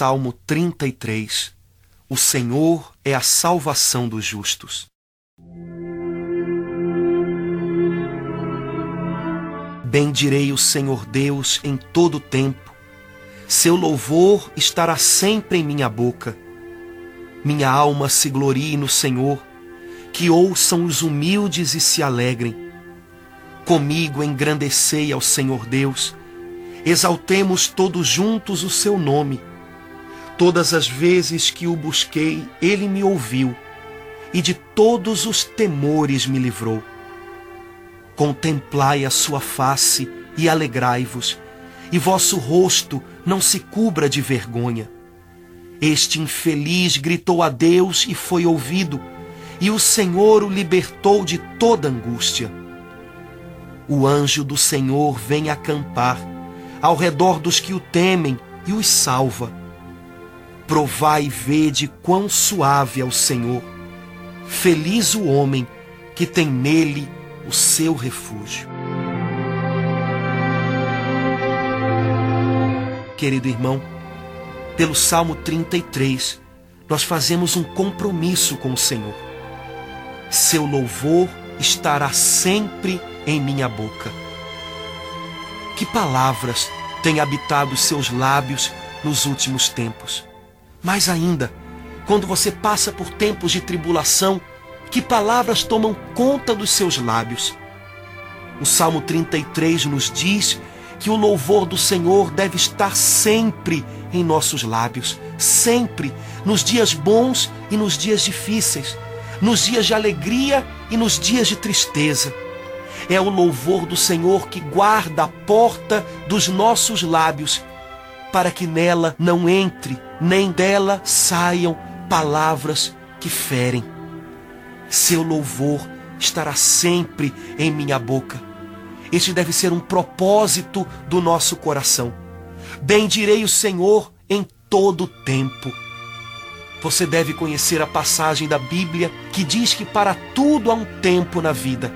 Salmo 33 O Senhor é a salvação dos justos. Bendirei o Senhor Deus em todo o tempo. Seu louvor estará sempre em minha boca. Minha alma se glorie no Senhor. Que ouçam os humildes e se alegrem. Comigo engrandecei ao Senhor Deus. Exaltemos todos juntos o seu nome. Todas as vezes que o busquei, ele me ouviu e de todos os temores me livrou. Contemplai a sua face e alegrai-vos, e vosso rosto não se cubra de vergonha. Este infeliz gritou a Deus e foi ouvido, e o Senhor o libertou de toda angústia. O anjo do Senhor vem acampar ao redor dos que o temem e os salva. Provai e vede quão suave é o Senhor. Feliz o homem que tem nele o seu refúgio. Querido irmão, pelo Salmo 33, nós fazemos um compromisso com o Senhor. Seu louvor estará sempre em minha boca. Que palavras têm habitado seus lábios nos últimos tempos? Mais ainda, quando você passa por tempos de tribulação, que palavras tomam conta dos seus lábios? O Salmo 33 nos diz que o louvor do Senhor deve estar sempre em nossos lábios, sempre, nos dias bons e nos dias difíceis, nos dias de alegria e nos dias de tristeza. É o louvor do Senhor que guarda a porta dos nossos lábios, para que nela não entre, nem dela saiam palavras que ferem. Seu louvor estará sempre em minha boca este deve ser um propósito do nosso coração. Bendirei o Senhor em todo o tempo. Você deve conhecer a passagem da Bíblia que diz que para tudo há um tempo na vida: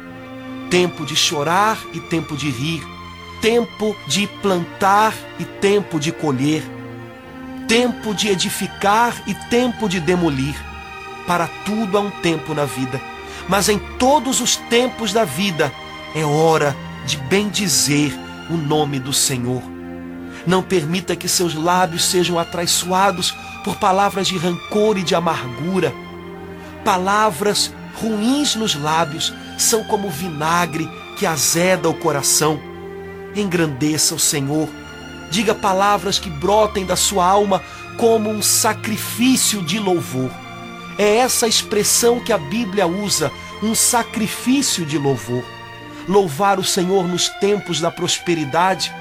tempo de chorar e tempo de rir, tempo de plantar e tempo de colher, tempo de edificar e tempo de demolir. Para tudo há um tempo na vida, mas em todos os tempos da vida é hora de bendizer o nome do Senhor. Não permita que seus lábios sejam atraiçoados por palavras de rancor e de amargura. Palavras ruins nos lábios são como vinagre que azeda o coração. Engrandeça o Senhor. Diga palavras que brotem da sua alma como um sacrifício de louvor. É essa expressão que a Bíblia usa, um sacrifício de louvor louvar o Senhor nos tempos da prosperidade,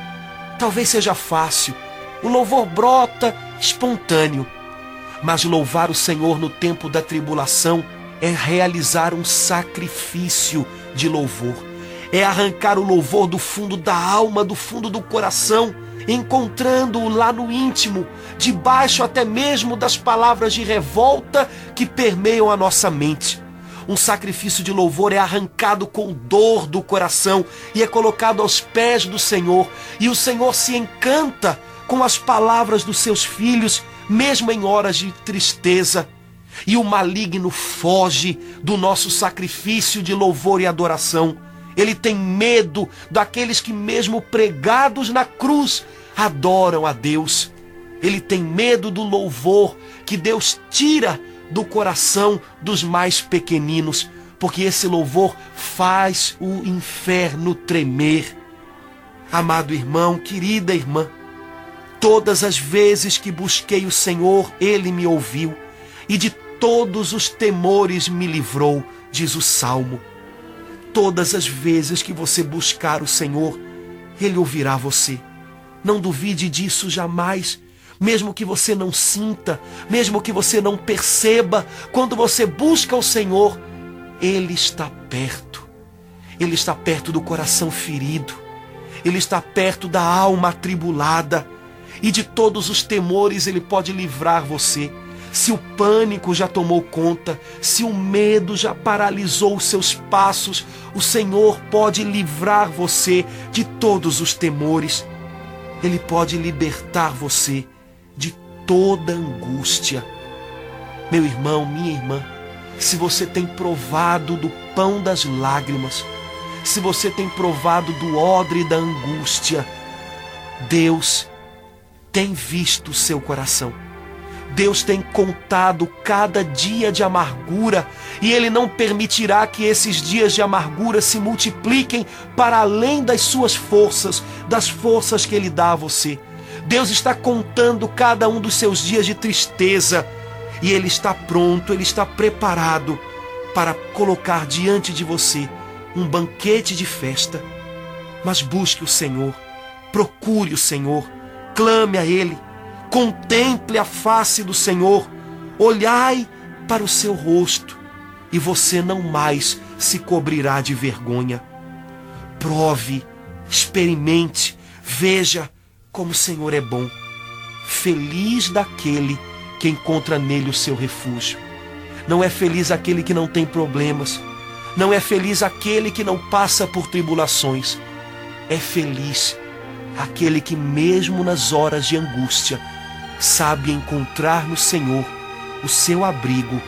talvez seja fácil. O louvor brota espontâneo. Mas louvar o Senhor no tempo da tribulação é realizar um sacrifício de louvor. É arrancar o louvor do fundo da alma, do fundo do coração, encontrando-o lá no íntimo, debaixo até mesmo das palavras de revolta que permeiam a nossa mente. Um sacrifício de louvor é arrancado com dor do coração e é colocado aos pés do Senhor. E o Senhor se encanta com as palavras dos seus filhos, mesmo em horas de tristeza. E o maligno foge do nosso sacrifício de louvor e adoração. Ele tem medo daqueles que, mesmo pregados na cruz, adoram a Deus. Ele tem medo do louvor que Deus tira do coração dos mais pequeninos, porque esse louvor faz o inferno tremer. Amado irmão, querida irmã, todas as vezes que busquei o Senhor, ele me ouviu e de todos os temores me livrou, diz o salmo. Todas as vezes que você buscar o Senhor, ele ouvirá você. Não duvide disso jamais mesmo que você não sinta, mesmo que você não perceba, quando você busca o Senhor, Ele está perto. Ele está perto do coração ferido. Ele está perto da alma atribulada. E de todos os temores Ele pode livrar você. Se o pânico já tomou conta, se o medo já paralisou os seus passos, o Senhor pode livrar você de todos os temores. Ele pode libertar você de toda angústia. Meu irmão, minha irmã, se você tem provado do pão das lágrimas, se você tem provado do odre da angústia, Deus tem visto o seu coração. Deus tem contado cada dia de amargura e Ele não permitirá que esses dias de amargura se multipliquem para além das suas forças, das forças que Ele dá a você. Deus está contando cada um dos seus dias de tristeza e Ele está pronto, Ele está preparado para colocar diante de você um banquete de festa. Mas busque o Senhor, procure o Senhor, clame a Ele Contemple a face do Senhor, olhai para o seu rosto, e você não mais se cobrirá de vergonha. Prove, experimente, veja como o Senhor é bom. Feliz daquele que encontra nele o seu refúgio. Não é feliz aquele que não tem problemas. Não é feliz aquele que não passa por tribulações. É feliz aquele que, mesmo nas horas de angústia, sabe encontrar no Senhor o seu abrigo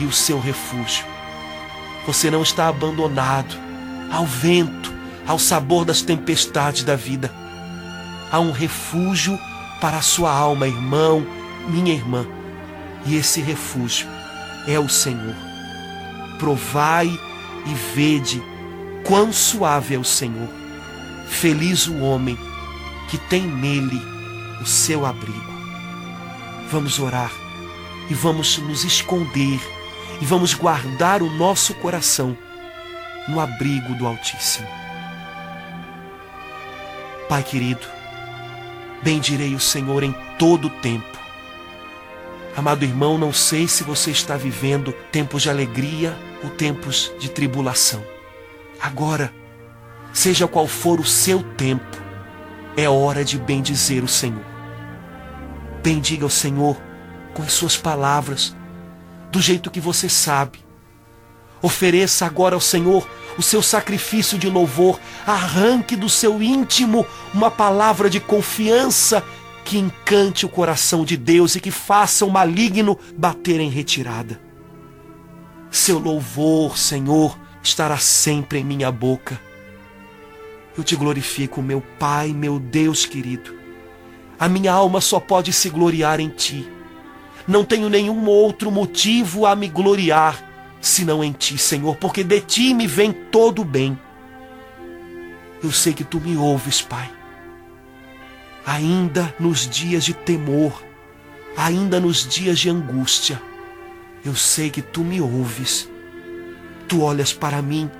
e o seu refúgio. Você não está abandonado ao vento, ao sabor das tempestades da vida. Há um refúgio para a sua alma, irmão, minha irmã. E esse refúgio é o Senhor. Provai e vede quão suave é o Senhor. Feliz o homem que tem nele o seu abrigo vamos orar e vamos nos esconder e vamos guardar o nosso coração no abrigo do Altíssimo. Pai querido, bendirei o Senhor em todo o tempo. Amado irmão, não sei se você está vivendo tempos de alegria ou tempos de tribulação. Agora, seja qual for o seu tempo, é hora de bendizer o Senhor. Bendiga o Senhor com as suas palavras, do jeito que você sabe. Ofereça agora ao Senhor o seu sacrifício de louvor. Arranque do seu íntimo uma palavra de confiança que encante o coração de Deus e que faça o maligno bater em retirada. Seu louvor, Senhor, estará sempre em minha boca. Eu te glorifico, meu Pai, meu Deus querido a minha alma só pode se gloriar em ti. Não tenho nenhum outro motivo a me gloriar senão em ti, Senhor, porque de ti me vem todo o bem. Eu sei que tu me ouves, Pai. Ainda nos dias de temor, ainda nos dias de angústia, eu sei que tu me ouves. Tu olhas para mim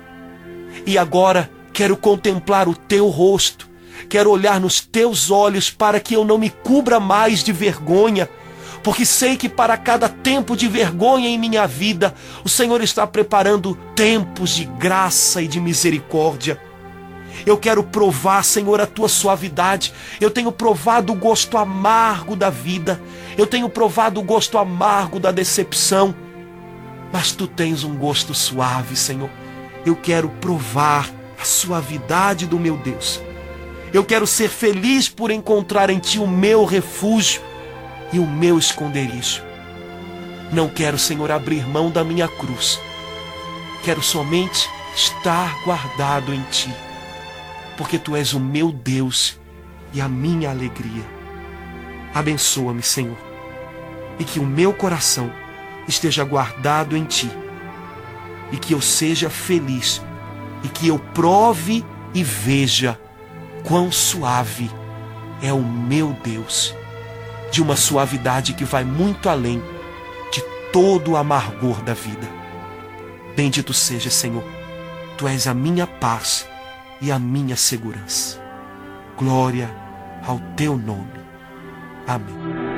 e agora quero contemplar o teu rosto Quero olhar nos teus olhos para que eu não me cubra mais de vergonha, porque sei que para cada tempo de vergonha em minha vida, o Senhor está preparando tempos de graça e de misericórdia. Eu quero provar, Senhor, a tua suavidade. Eu tenho provado o gosto amargo da vida. Eu tenho provado o gosto amargo da decepção. Mas tu tens um gosto suave, Senhor. Eu quero provar a suavidade do meu Deus. Eu quero ser feliz por encontrar em Ti o meu refúgio e o meu esconderijo. Não quero, Senhor, abrir mão da minha cruz. Quero somente estar guardado em Ti, porque Tu és o meu Deus e a minha alegria. Abençoa-me, Senhor, e que o meu coração esteja guardado em Ti, e que eu seja feliz, e que eu prove e veja quão suave é o meu Deus, de uma suavidade que vai muito além de todo o amargor da vida. Bendito seja, Senhor, tu és a minha paz e a minha segurança. Glória ao teu nome. Amém.